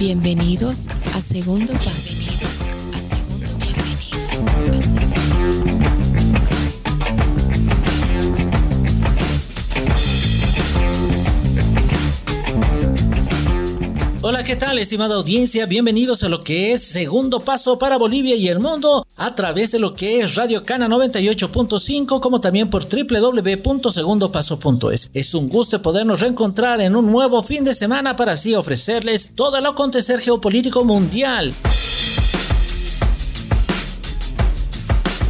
Bienvenidos a Segundo Paso. ¿Qué tal, estimada audiencia? Bienvenidos a lo que es Segundo Paso para Bolivia y el mundo a través de lo que es Radio Cana 98.5, como también por www.segundopaso.es. Es un gusto podernos reencontrar en un nuevo fin de semana para así ofrecerles todo el acontecer geopolítico mundial.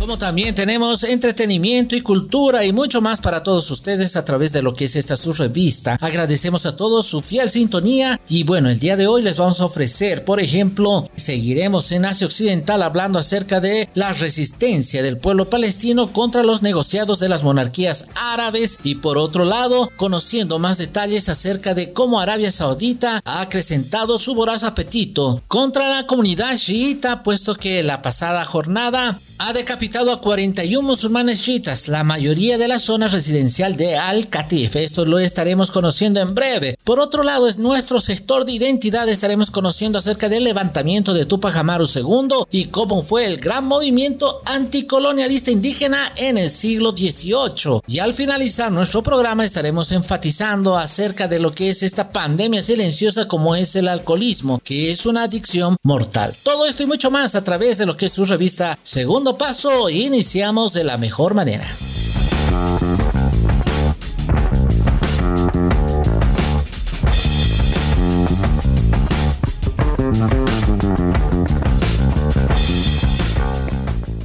Como también tenemos entretenimiento y cultura y mucho más para todos ustedes a través de lo que es esta su revista. Agradecemos a todos su fiel sintonía y bueno, el día de hoy les vamos a ofrecer, por ejemplo, seguiremos en Asia Occidental hablando acerca de la resistencia del pueblo palestino contra los negociados de las monarquías árabes y por otro lado, conociendo más detalles acerca de cómo Arabia Saudita ha acrecentado su voraz apetito contra la comunidad chiita, puesto que la pasada jornada ha decapitado a 41 musulmanes chiitas, la mayoría de la zona residencial de Al-Katif. Esto lo estaremos conociendo en breve. Por otro lado, es nuestro sector de identidad. Estaremos conociendo acerca del levantamiento de Tupac Amaru II y cómo fue el gran movimiento anticolonialista indígena en el siglo XVIII. Y al finalizar nuestro programa estaremos enfatizando acerca de lo que es esta pandemia silenciosa como es el alcoholismo, que es una adicción mortal. Todo esto y mucho más a través de lo que es su revista Segundo paso, iniciamos de la mejor manera.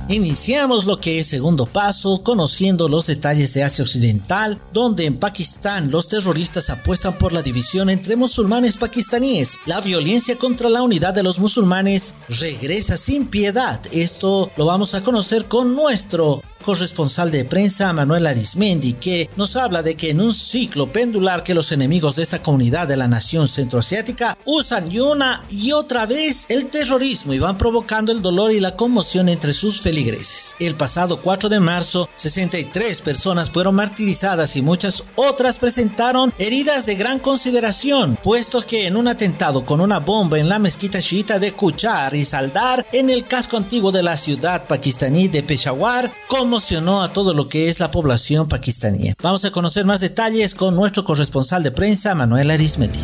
Iniciamos lo que es segundo paso conociendo los detalles de Asia Occidental, donde en Pakistán los terroristas apuestan por la división entre musulmanes pakistaníes. La violencia contra la unidad de los musulmanes regresa sin piedad. Esto lo vamos a conocer con nuestro corresponsal de prensa Manuel Arismendi, que nos habla de que en un ciclo pendular que los enemigos de esta comunidad de la nación centroasiática usan una y otra vez el terrorismo y van provocando el dolor y la conmoción entre sus feligreses. El pasado 4 de marzo, 63 personas fueron martirizadas y muchas otras presentaron heridas de gran consideración, puesto que en un atentado con una bomba en la mezquita chiita de Kuchar y Saldar, en el casco antiguo de la ciudad pakistaní de Peshawar, como emocionó a todo lo que es la población pakistaní. Vamos a conocer más detalles con nuestro corresponsal de prensa, Manuel Arismendi.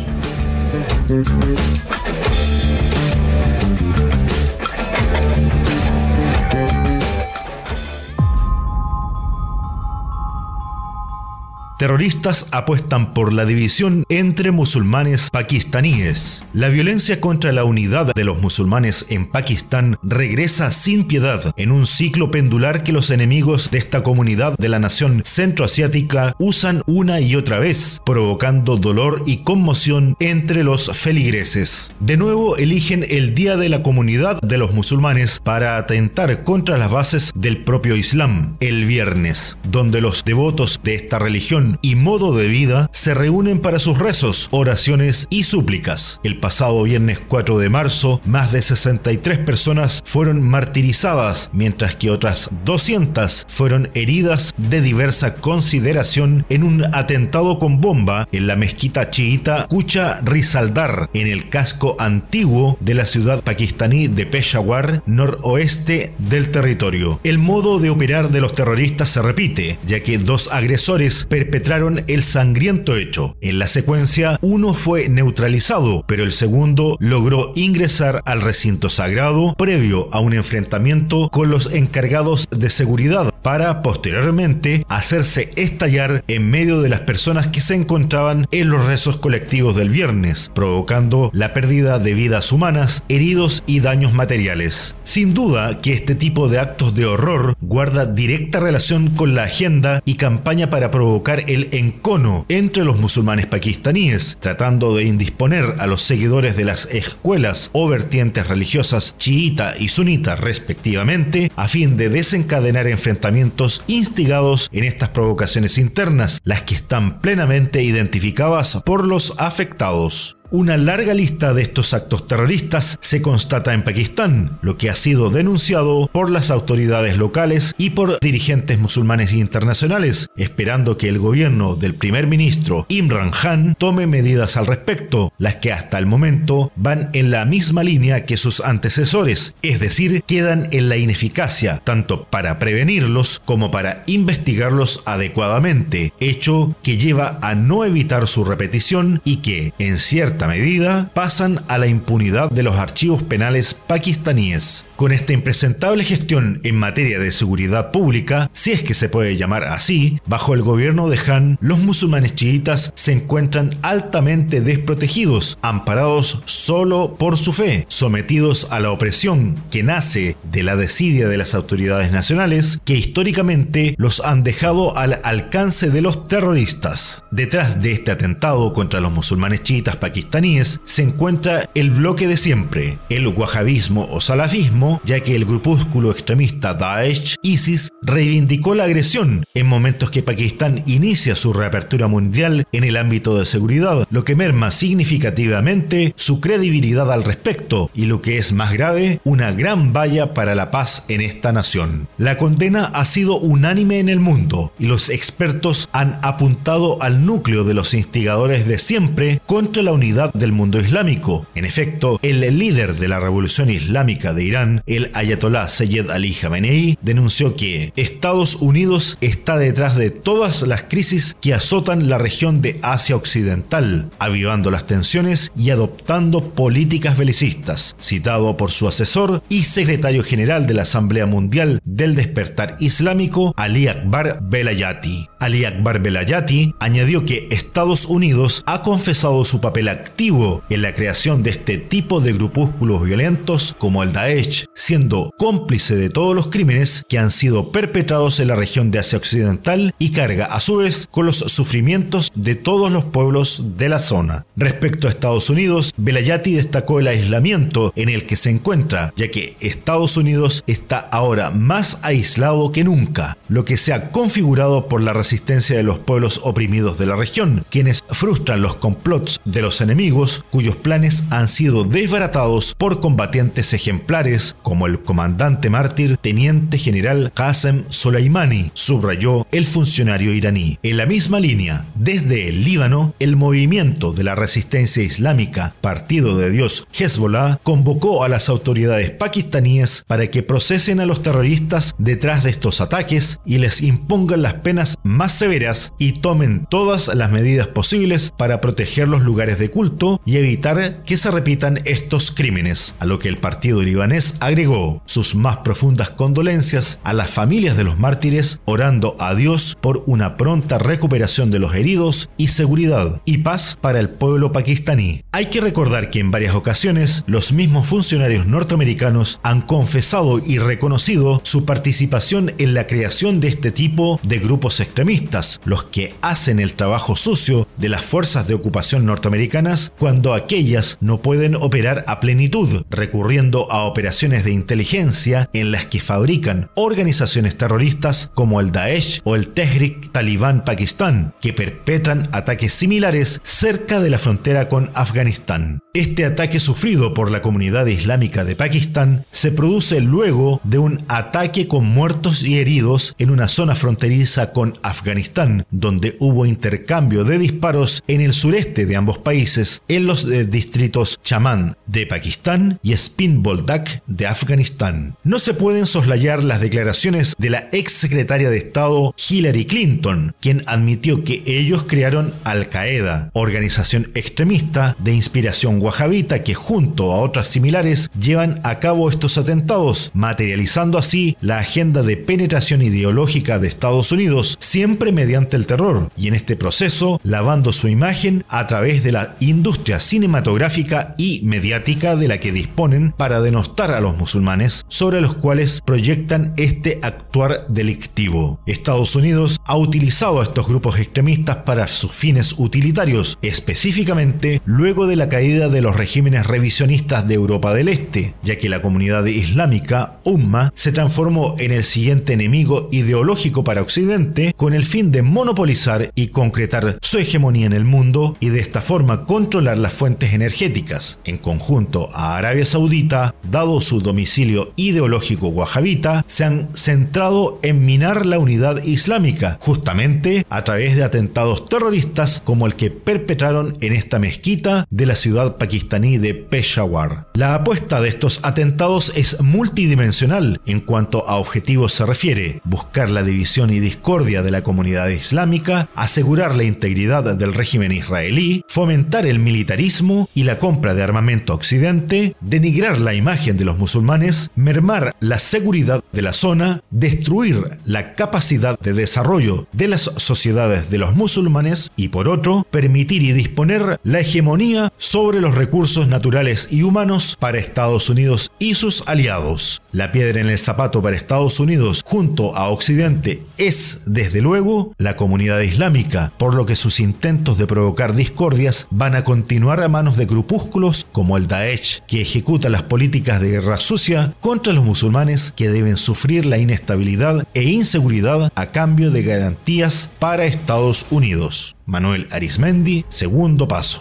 Terroristas apuestan por la división entre musulmanes pakistaníes. La violencia contra la unidad de los musulmanes en Pakistán regresa sin piedad en un ciclo pendular que los enemigos de esta comunidad de la nación centroasiática usan una y otra vez, provocando dolor y conmoción entre los feligreses. De nuevo eligen el Día de la Comunidad de los Musulmanes para atentar contra las bases del propio Islam, el viernes, donde los devotos de esta religión y modo de vida se reúnen para sus rezos, oraciones y súplicas. El pasado viernes 4 de marzo, más de 63 personas fueron martirizadas, mientras que otras 200 fueron heridas de diversa consideración en un atentado con bomba en la mezquita chiita Kucha Rizaldar, en el casco antiguo de la ciudad pakistaní de Peshawar, noroeste del territorio. El modo de operar de los terroristas se repite, ya que dos agresores perpetraron el sangriento hecho. En la secuencia, uno fue neutralizado, pero el segundo logró ingresar al recinto sagrado previo a un enfrentamiento con los encargados de seguridad para posteriormente hacerse estallar en medio de las personas que se encontraban en los rezos colectivos del viernes, provocando la pérdida de vidas humanas, heridos y daños materiales. Sin duda que este tipo de actos de horror guarda directa relación con la agenda y campaña para provocar el encono entre los musulmanes pakistaníes, tratando de indisponer a los seguidores de las escuelas o vertientes religiosas chiita y sunita respectivamente, a fin de desencadenar enfrentamientos instigados en estas provocaciones internas, las que están plenamente identificadas por los afectados. Una larga lista de estos actos terroristas se constata en Pakistán, lo que ha sido denunciado por las autoridades locales y por dirigentes musulmanes internacionales, esperando que el gobierno del primer ministro Imran Khan tome medidas al respecto, las que hasta el momento van en la misma línea que sus antecesores, es decir, quedan en la ineficacia, tanto para prevenirlos como para investigarlos adecuadamente, hecho que lleva a no evitar su repetición y que, en cierta medida, pasan a la impunidad de los archivos penales pakistaníes. Con esta impresentable gestión en materia de seguridad pública, si es que se puede llamar así, bajo el gobierno de Han, los musulmanes chiitas se encuentran altamente desprotegidos, amparados solo por su fe, sometidos a la opresión que nace de la desidia de las autoridades nacionales que históricamente los han dejado al alcance de los terroristas. Detrás de este atentado contra los musulmanes chiitas pakistaníes se encuentra el bloque de siempre, el wahhabismo o salafismo, ya que el grupúsculo extremista Daesh ISIS reivindicó la agresión en momentos que Pakistán inicia su reapertura mundial en el ámbito de seguridad, lo que merma significativamente su credibilidad al respecto y lo que es más grave, una gran valla para la paz en esta nación. La condena ha sido unánime en el mundo y los expertos han apuntado al núcleo de los instigadores de siempre contra la unidad del mundo islámico. En efecto, el líder de la revolución islámica de Irán, el ayatolá Seyed Ali Khamenei, denunció que Estados Unidos está detrás de todas las crisis que azotan la región de Asia Occidental, avivando las tensiones y adoptando políticas belicistas, citado por su asesor y secretario general de la Asamblea Mundial del Despertar Islámico, Ali Akbar Belayati. Ali Akbar Belayati añadió que Estados Unidos ha confesado su papel activo en la creación de este tipo de grupúsculos violentos como el Daesh, siendo cómplice de todos los crímenes que han sido perpetrados en la región de Asia Occidental y carga a su vez con los sufrimientos de todos los pueblos de la zona. Respecto a Estados Unidos, Belayati destacó el aislamiento en el que se encuentra, ya que Estados Unidos está ahora más aislado que nunca, lo que se ha configurado por la resistencia de los pueblos oprimidos de la región, quienes frustran los complots de los enemigos cuyos planes han sido desbaratados por combatientes ejemplares como el comandante mártir teniente general Qasem Soleimani, subrayó el funcionario iraní. En la misma línea, desde el Líbano, el movimiento de la resistencia islámica Partido de Dios Hezbollah convocó a las autoridades pakistaníes para que procesen a los terroristas detrás de estos ataques y les impongan las penas más severas y tomen todas las medidas posibles para proteger los lugares de culto y evitar que se repitan estos crímenes, a lo que el partido libanés agregó sus más profundas condolencias a las familias de los mártires, orando a Dios por una pronta recuperación de los heridos y seguridad y paz para el pueblo pakistaní. Hay que recordar que en varias ocasiones los mismos funcionarios norteamericanos han confesado y reconocido su participación en la creación de este tipo de grupos extremistas, los que hacen el trabajo sucio de las fuerzas de ocupación norteamericanas cuando aquellas no pueden operar a plenitud, recurriendo a operaciones de inteligencia en las que fabrican organizaciones terroristas como el Daesh o el Tehrik Talibán Pakistán, que perpetran ataques similares cerca de la frontera con Afganistán. Este ataque sufrido por la comunidad islámica de Pakistán se produce luego de un ataque con muertos y heridos en una zona fronteriza con Afganistán, donde hubo intercambio de disparos en el sureste de ambos países, en los eh, distritos Chaman de Pakistán y Spin Boldak de Afganistán. No se pueden soslayar las declaraciones de la ex secretaria de Estado Hillary Clinton, quien admitió que ellos crearon Al Qaeda, organización extremista de inspiración wahhabita que junto a otras similares llevan a cabo estos atentados, materializando así la agenda de penetración ideológica de Estados Unidos, siempre mediante el terror, y en este proceso lavando su imagen a través de la industria cinematográfica y mediática de la que disponen para denostar a los musulmanes, sobre los cuales proyectan este actuar delictivo. Estados Unidos ha utilizado a estos grupos extremistas para sus fines utilitarios, específicamente luego de la caída de los regímenes revisionistas de Europa del Este, ya que la comunidad islámica, Umma, se transformó en el siguiente enemigo ideológico para Occidente con el fin de monopolizar y concretar su hegemonía en el mundo y de esta forma controlar las fuentes energéticas. En conjunto a Arabia Saudita, dado su domicilio ideológico wahabita, se han centrado en minar la unidad islámica, justamente a través de atentados terroristas como el que perpetraron en esta mezquita de la ciudad pakistaní de Peshawar. La apuesta de estos atentados es multidimensional en cuanto a objetivos se refiere, buscar la división y discordia de la comunidad islámica, asegurar la integridad del régimen israelí, fomentar el militarismo y la compra de armamento occidente, denigrar la imagen de los musulmanes, mermar la seguridad de la zona, destruir la capacidad de desarrollo de las sociedades de los musulmanes y por otro, permitir y disponer la hegemonía sobre los recursos naturales y humanos para Estados Unidos y sus aliados. La piedra en el zapato para Estados Unidos junto a Occidente es, desde luego, la comunidad islámica, por lo que sus intentos de provocar discordias van a continuar a manos de grupúsculos como el Daesh, que ejecuta las políticas de guerra sucia contra los musulmanes que deben sufrir la inestabilidad e inseguridad a cambio de garantías para Estados Unidos. Manuel Arismendi, segundo paso.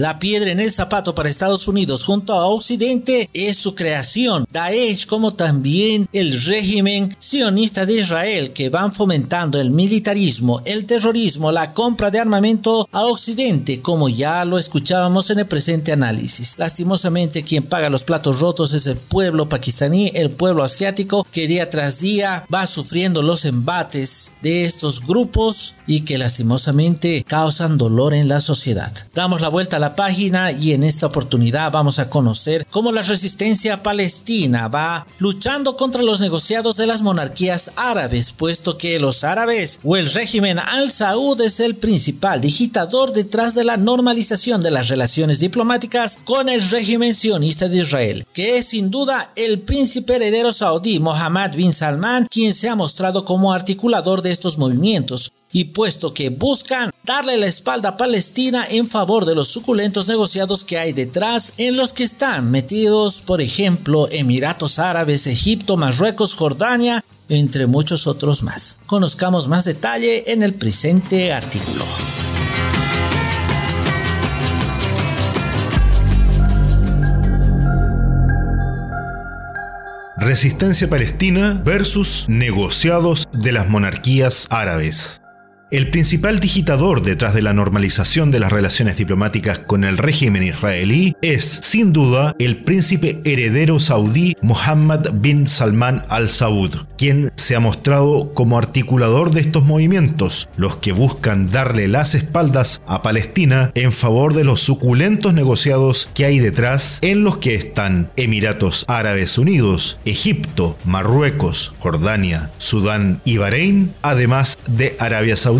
La piedra en el zapato para Estados Unidos junto a Occidente es su creación. Daesh como también el régimen sionista de Israel que van fomentando el militarismo, el terrorismo, la compra de armamento a Occidente como ya lo escuchábamos en el presente análisis. Lastimosamente quien paga los platos rotos es el pueblo pakistaní, el pueblo asiático que día tras día va sufriendo los embates de estos grupos y que lastimosamente causan dolor en la sociedad. Damos la vuelta a la página y en esta oportunidad vamos a conocer cómo la resistencia palestina va luchando contra los negociados de las monarquías árabes, puesto que los árabes o el régimen al-Saud es el principal digitador detrás de la normalización de las relaciones diplomáticas con el régimen sionista de Israel, que es sin duda el príncipe heredero saudí Mohammed bin Salman quien se ha mostrado como articulador de estos movimientos, y puesto que buscan darle la espalda a Palestina en favor de los suculentos negociados que hay detrás, en los que están metidos, por ejemplo, Emiratos Árabes, Egipto, Marruecos, Jordania, entre muchos otros más. Conozcamos más detalle en el presente artículo. Resistencia palestina versus negociados de las monarquías árabes. El principal digitador detrás de la normalización de las relaciones diplomáticas con el régimen israelí es, sin duda, el príncipe heredero saudí Mohammed bin Salman al Saud, quien se ha mostrado como articulador de estos movimientos, los que buscan darle las espaldas a Palestina en favor de los suculentos negociados que hay detrás, en los que están Emiratos Árabes Unidos, Egipto, Marruecos, Jordania, Sudán y Bahrein, además de Arabia Saudita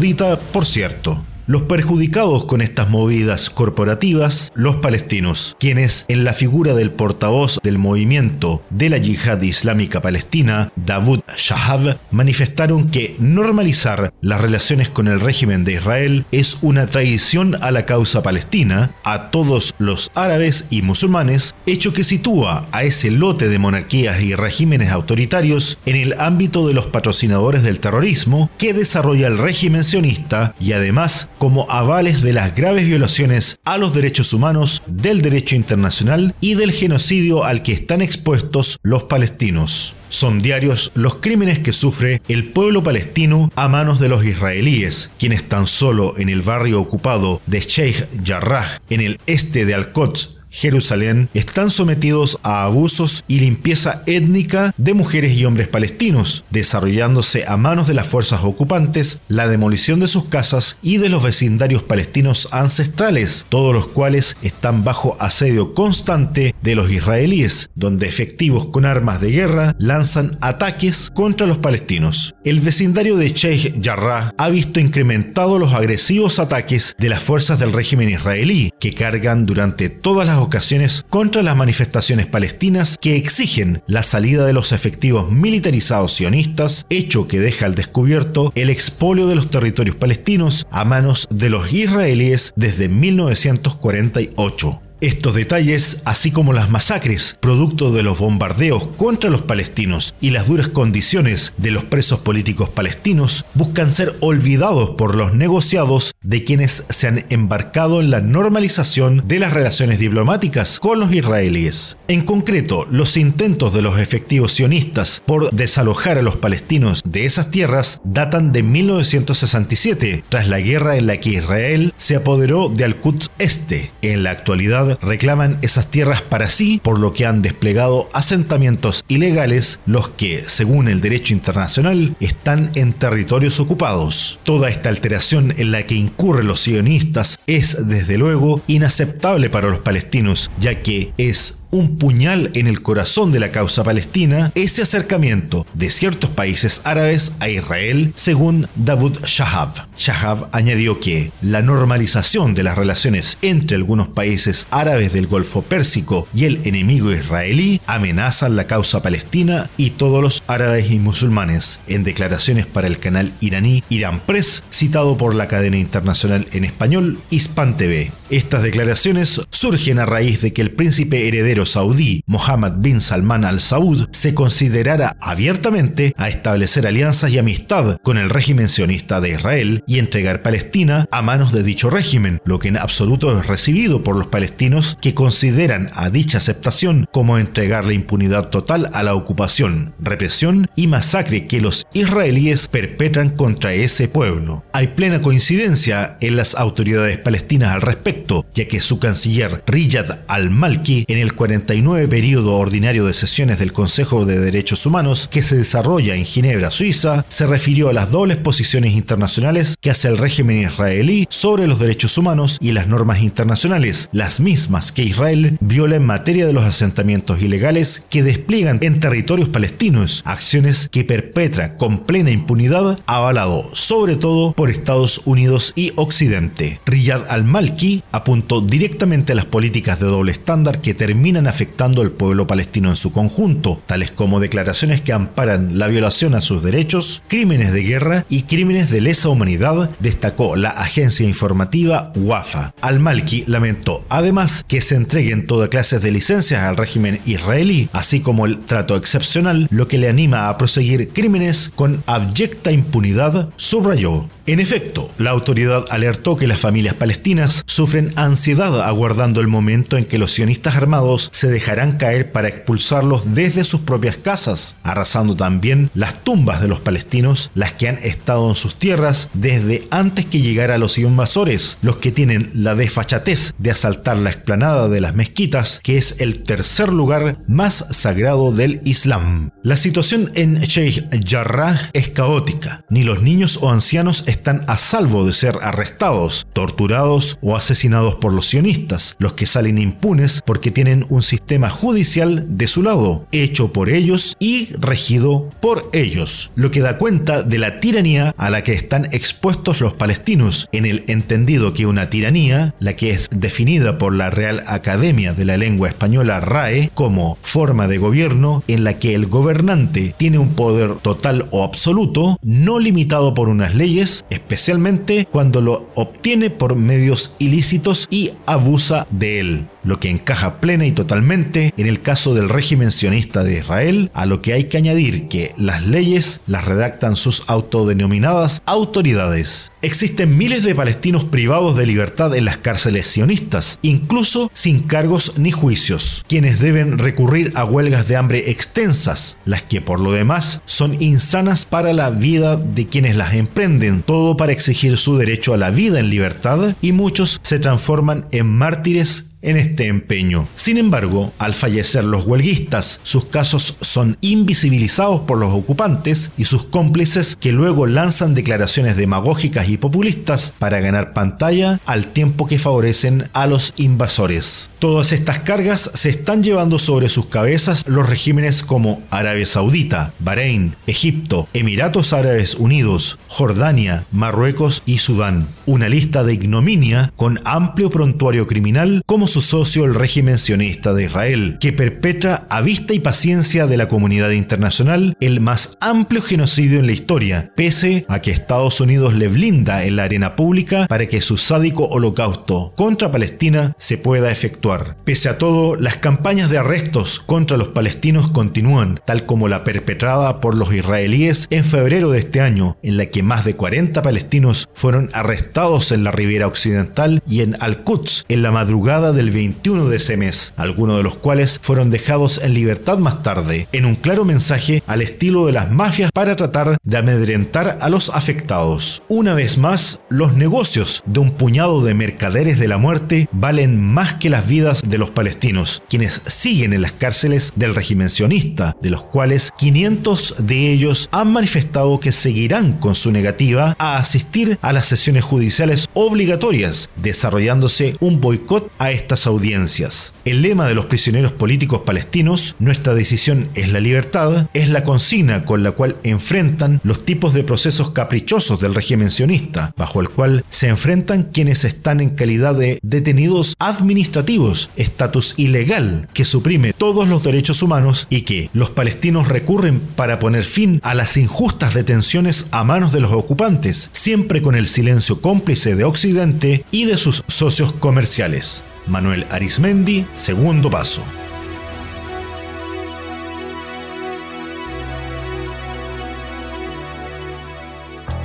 por cierto. Los perjudicados con estas movidas corporativas, los palestinos, quienes en la figura del portavoz del movimiento de la yihad islámica palestina, Davud Shahab, manifestaron que normalizar las relaciones con el régimen de Israel es una traición a la causa palestina, a todos los árabes y musulmanes, hecho que sitúa a ese lote de monarquías y regímenes autoritarios en el ámbito de los patrocinadores del terrorismo que desarrolla el régimen sionista y además como avales de las graves violaciones a los derechos humanos, del derecho internacional y del genocidio al que están expuestos los palestinos. Son diarios los crímenes que sufre el pueblo palestino a manos de los israelíes, quienes tan solo en el barrio ocupado de Sheikh Jarrah, en el este de Al-Quds, Jerusalén están sometidos a abusos y limpieza étnica de mujeres y hombres palestinos, desarrollándose a manos de las fuerzas ocupantes la demolición de sus casas y de los vecindarios palestinos ancestrales, todos los cuales están bajo asedio constante de los israelíes, donde efectivos con armas de guerra lanzan ataques contra los palestinos. El vecindario de Sheikh Jarrah ha visto incrementados los agresivos ataques de las fuerzas del régimen israelí, que cargan durante todas las ocasiones contra las manifestaciones palestinas que exigen la salida de los efectivos militarizados sionistas, hecho que deja al descubierto el expolio de los territorios palestinos a manos de los israelíes desde 1948. Estos detalles, así como las masacres producto de los bombardeos contra los palestinos y las duras condiciones de los presos políticos palestinos, buscan ser olvidados por los negociados de quienes se han embarcado en la normalización de las relaciones diplomáticas con los israelíes. En concreto, los intentos de los efectivos sionistas por desalojar a los palestinos de esas tierras datan de 1967, tras la guerra en la que Israel se apoderó de Al-Quds Este. En la actualidad, reclaman esas tierras para sí, por lo que han desplegado asentamientos ilegales, los que, según el derecho internacional, están en territorios ocupados. Toda esta alteración en la que incurren los sionistas es, desde luego, inaceptable para los palestinos, ya que es un puñal en el corazón de la causa palestina ese acercamiento de ciertos países árabes a Israel, según David Shahab. Shahab añadió que la normalización de las relaciones entre algunos países árabes del Golfo Pérsico y el enemigo israelí amenazan la causa palestina y todos los árabes y musulmanes. En declaraciones para el canal iraní Iran Press, citado por la cadena internacional en español Hispan TV. Estas declaraciones surgen a raíz de que el príncipe heredero saudí Mohammed bin Salman al Saud se considerara abiertamente a establecer alianzas y amistad con el régimen sionista de Israel y entregar Palestina a manos de dicho régimen, lo que en absoluto es recibido por los palestinos que consideran a dicha aceptación como entregar la impunidad total a la ocupación, represión y masacre que los israelíes perpetran contra ese pueblo. Hay plena coincidencia en las autoridades palestinas al respecto, ya que su canciller Riyad al-Malki en el 49 periodo ordinario de sesiones del Consejo de Derechos Humanos que se desarrolla en Ginebra, Suiza, se refirió a las dobles posiciones internacionales que hace el régimen israelí sobre los derechos humanos y las normas internacionales, las mismas que Israel viola en materia de los asentamientos ilegales que despliegan en territorios palestinos, acciones que perpetra con plena impunidad, avalado sobre todo por Estados Unidos y Occidente. Riyad al-Malki apuntó directamente a las políticas de doble estándar que terminan afectando al pueblo palestino en su conjunto, tales como declaraciones que amparan la violación a sus derechos, crímenes de guerra y crímenes de lesa humanidad, destacó la agencia informativa WAFA. Al-Malki lamentó además que se entreguen toda clase de licencias al régimen israelí, así como el trato excepcional, lo que le anima a proseguir crímenes con abyecta impunidad, subrayó. En efecto, la autoridad alertó que las familias palestinas sufren ansiedad aguardando el momento en que los sionistas armados se dejarán caer para expulsarlos desde sus propias casas, arrasando también las tumbas de los palestinos, las que han estado en sus tierras desde antes que llegara los invasores, los que tienen la desfachatez de asaltar la explanada de las mezquitas, que es el tercer lugar más sagrado del Islam. La situación en Sheikh Jarrah es caótica, ni los niños o ancianos están a salvo de ser arrestados, torturados o asesinados por los sionistas, los que salen impunes porque tienen un sistema judicial de su lado, hecho por ellos y regido por ellos, lo que da cuenta de la tiranía a la que están expuestos los palestinos, en el entendido que una tiranía, la que es definida por la Real Academia de la Lengua Española RAE como forma de gobierno en la que el gobernante tiene un poder total o absoluto, no limitado por unas leyes, especialmente cuando lo obtiene por medios ilícitos y abusa de él lo que encaja plena y totalmente en el caso del régimen sionista de Israel, a lo que hay que añadir que las leyes las redactan sus autodenominadas autoridades. Existen miles de palestinos privados de libertad en las cárceles sionistas, incluso sin cargos ni juicios, quienes deben recurrir a huelgas de hambre extensas, las que por lo demás son insanas para la vida de quienes las emprenden, todo para exigir su derecho a la vida en libertad y muchos se transforman en mártires en este empeño. Sin embargo, al fallecer los huelguistas, sus casos son invisibilizados por los ocupantes y sus cómplices que luego lanzan declaraciones demagógicas y populistas para ganar pantalla al tiempo que favorecen a los invasores. Todas estas cargas se están llevando sobre sus cabezas los regímenes como Arabia Saudita, Bahrein, Egipto, Emiratos Árabes Unidos, Jordania, Marruecos y Sudán. Una lista de ignominia con amplio prontuario criminal como su socio el régimen sionista de Israel, que perpetra a vista y paciencia de la comunidad internacional el más amplio genocidio en la historia, pese a que Estados Unidos le blinda en la arena pública para que su sádico holocausto contra Palestina se pueda efectuar. Pese a todo, las campañas de arrestos contra los palestinos continúan, tal como la perpetrada por los israelíes en febrero de este año, en la que más de 40 palestinos fueron arrestados en la ribera occidental y en Al-Quds en la madrugada del 21 de ese mes, algunos de los cuales fueron dejados en libertad más tarde, en un claro mensaje al estilo de las mafias para tratar de amedrentar a los afectados. Una vez más, los negocios de un puñado de mercaderes de la muerte valen más que las vidas de los palestinos, quienes siguen en las cárceles del régimen sionista, de los cuales 500 de ellos han manifestado que seguirán con su negativa a asistir a las sesiones judiciales obligatorias, desarrollándose un boicot a audiencias. El lema de los prisioneros políticos palestinos, nuestra decisión es la libertad, es la consigna con la cual enfrentan los tipos de procesos caprichosos del régimen sionista, bajo el cual se enfrentan quienes están en calidad de detenidos administrativos, estatus ilegal que suprime todos los derechos humanos y que los palestinos recurren para poner fin a las injustas detenciones a manos de los ocupantes, siempre con el silencio cómplice de Occidente y de sus socios comerciales. Manuel Arismendi, segundo paso.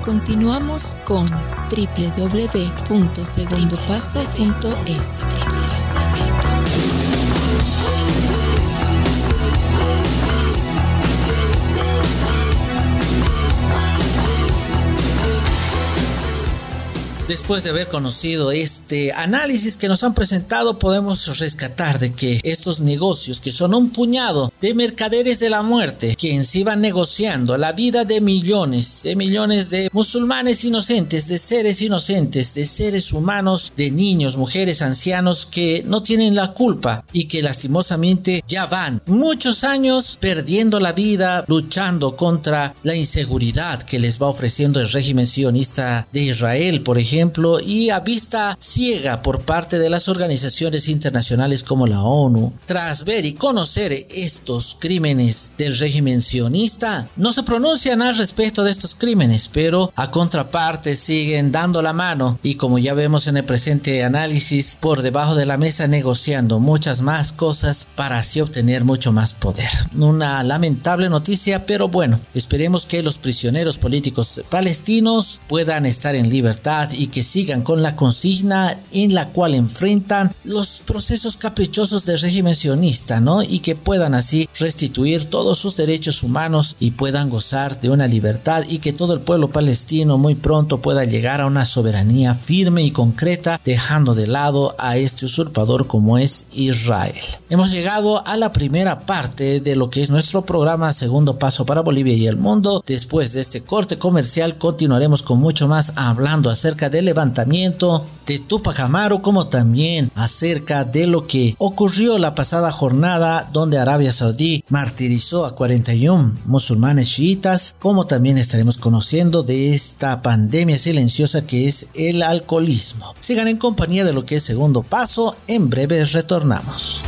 Continuamos con www.segundopaso.es. Después de haber conocido este análisis que nos han presentado, podemos rescatar de que estos negocios, que son un puñado de mercaderes de la muerte, que en sí van negociando la vida de millones, de millones de musulmanes inocentes, de seres inocentes, de seres humanos, de niños, mujeres, ancianos que no tienen la culpa y que lastimosamente ya van muchos años perdiendo la vida luchando contra la inseguridad que les va ofreciendo el régimen sionista de Israel, por ejemplo ejemplo, y a vista ciega por parte de las organizaciones internacionales como la ONU, tras ver y conocer estos crímenes del régimen sionista, no se pronuncian al respecto de estos crímenes, pero a contraparte siguen dando la mano y como ya vemos en el presente análisis, por debajo de la mesa negociando muchas más cosas para así obtener mucho más poder. Una lamentable noticia, pero bueno, esperemos que los prisioneros políticos palestinos puedan estar en libertad y que sigan con la consigna en la cual enfrentan los procesos caprichosos del régimen sionista, ¿no? Y que puedan así restituir todos sus derechos humanos y puedan gozar de una libertad y que todo el pueblo palestino muy pronto pueda llegar a una soberanía firme y concreta, dejando de lado a este usurpador como es Israel. Hemos llegado a la primera parte de lo que es nuestro programa Segundo Paso para Bolivia y el Mundo. Después de este corte comercial continuaremos con mucho más hablando acerca de del levantamiento de Tupac Amaru, como también acerca de lo que ocurrió la pasada jornada donde Arabia Saudí martirizó a 41 musulmanes chiitas, como también estaremos conociendo de esta pandemia silenciosa que es el alcoholismo. Sigan en compañía de lo que es segundo paso, en breve retornamos.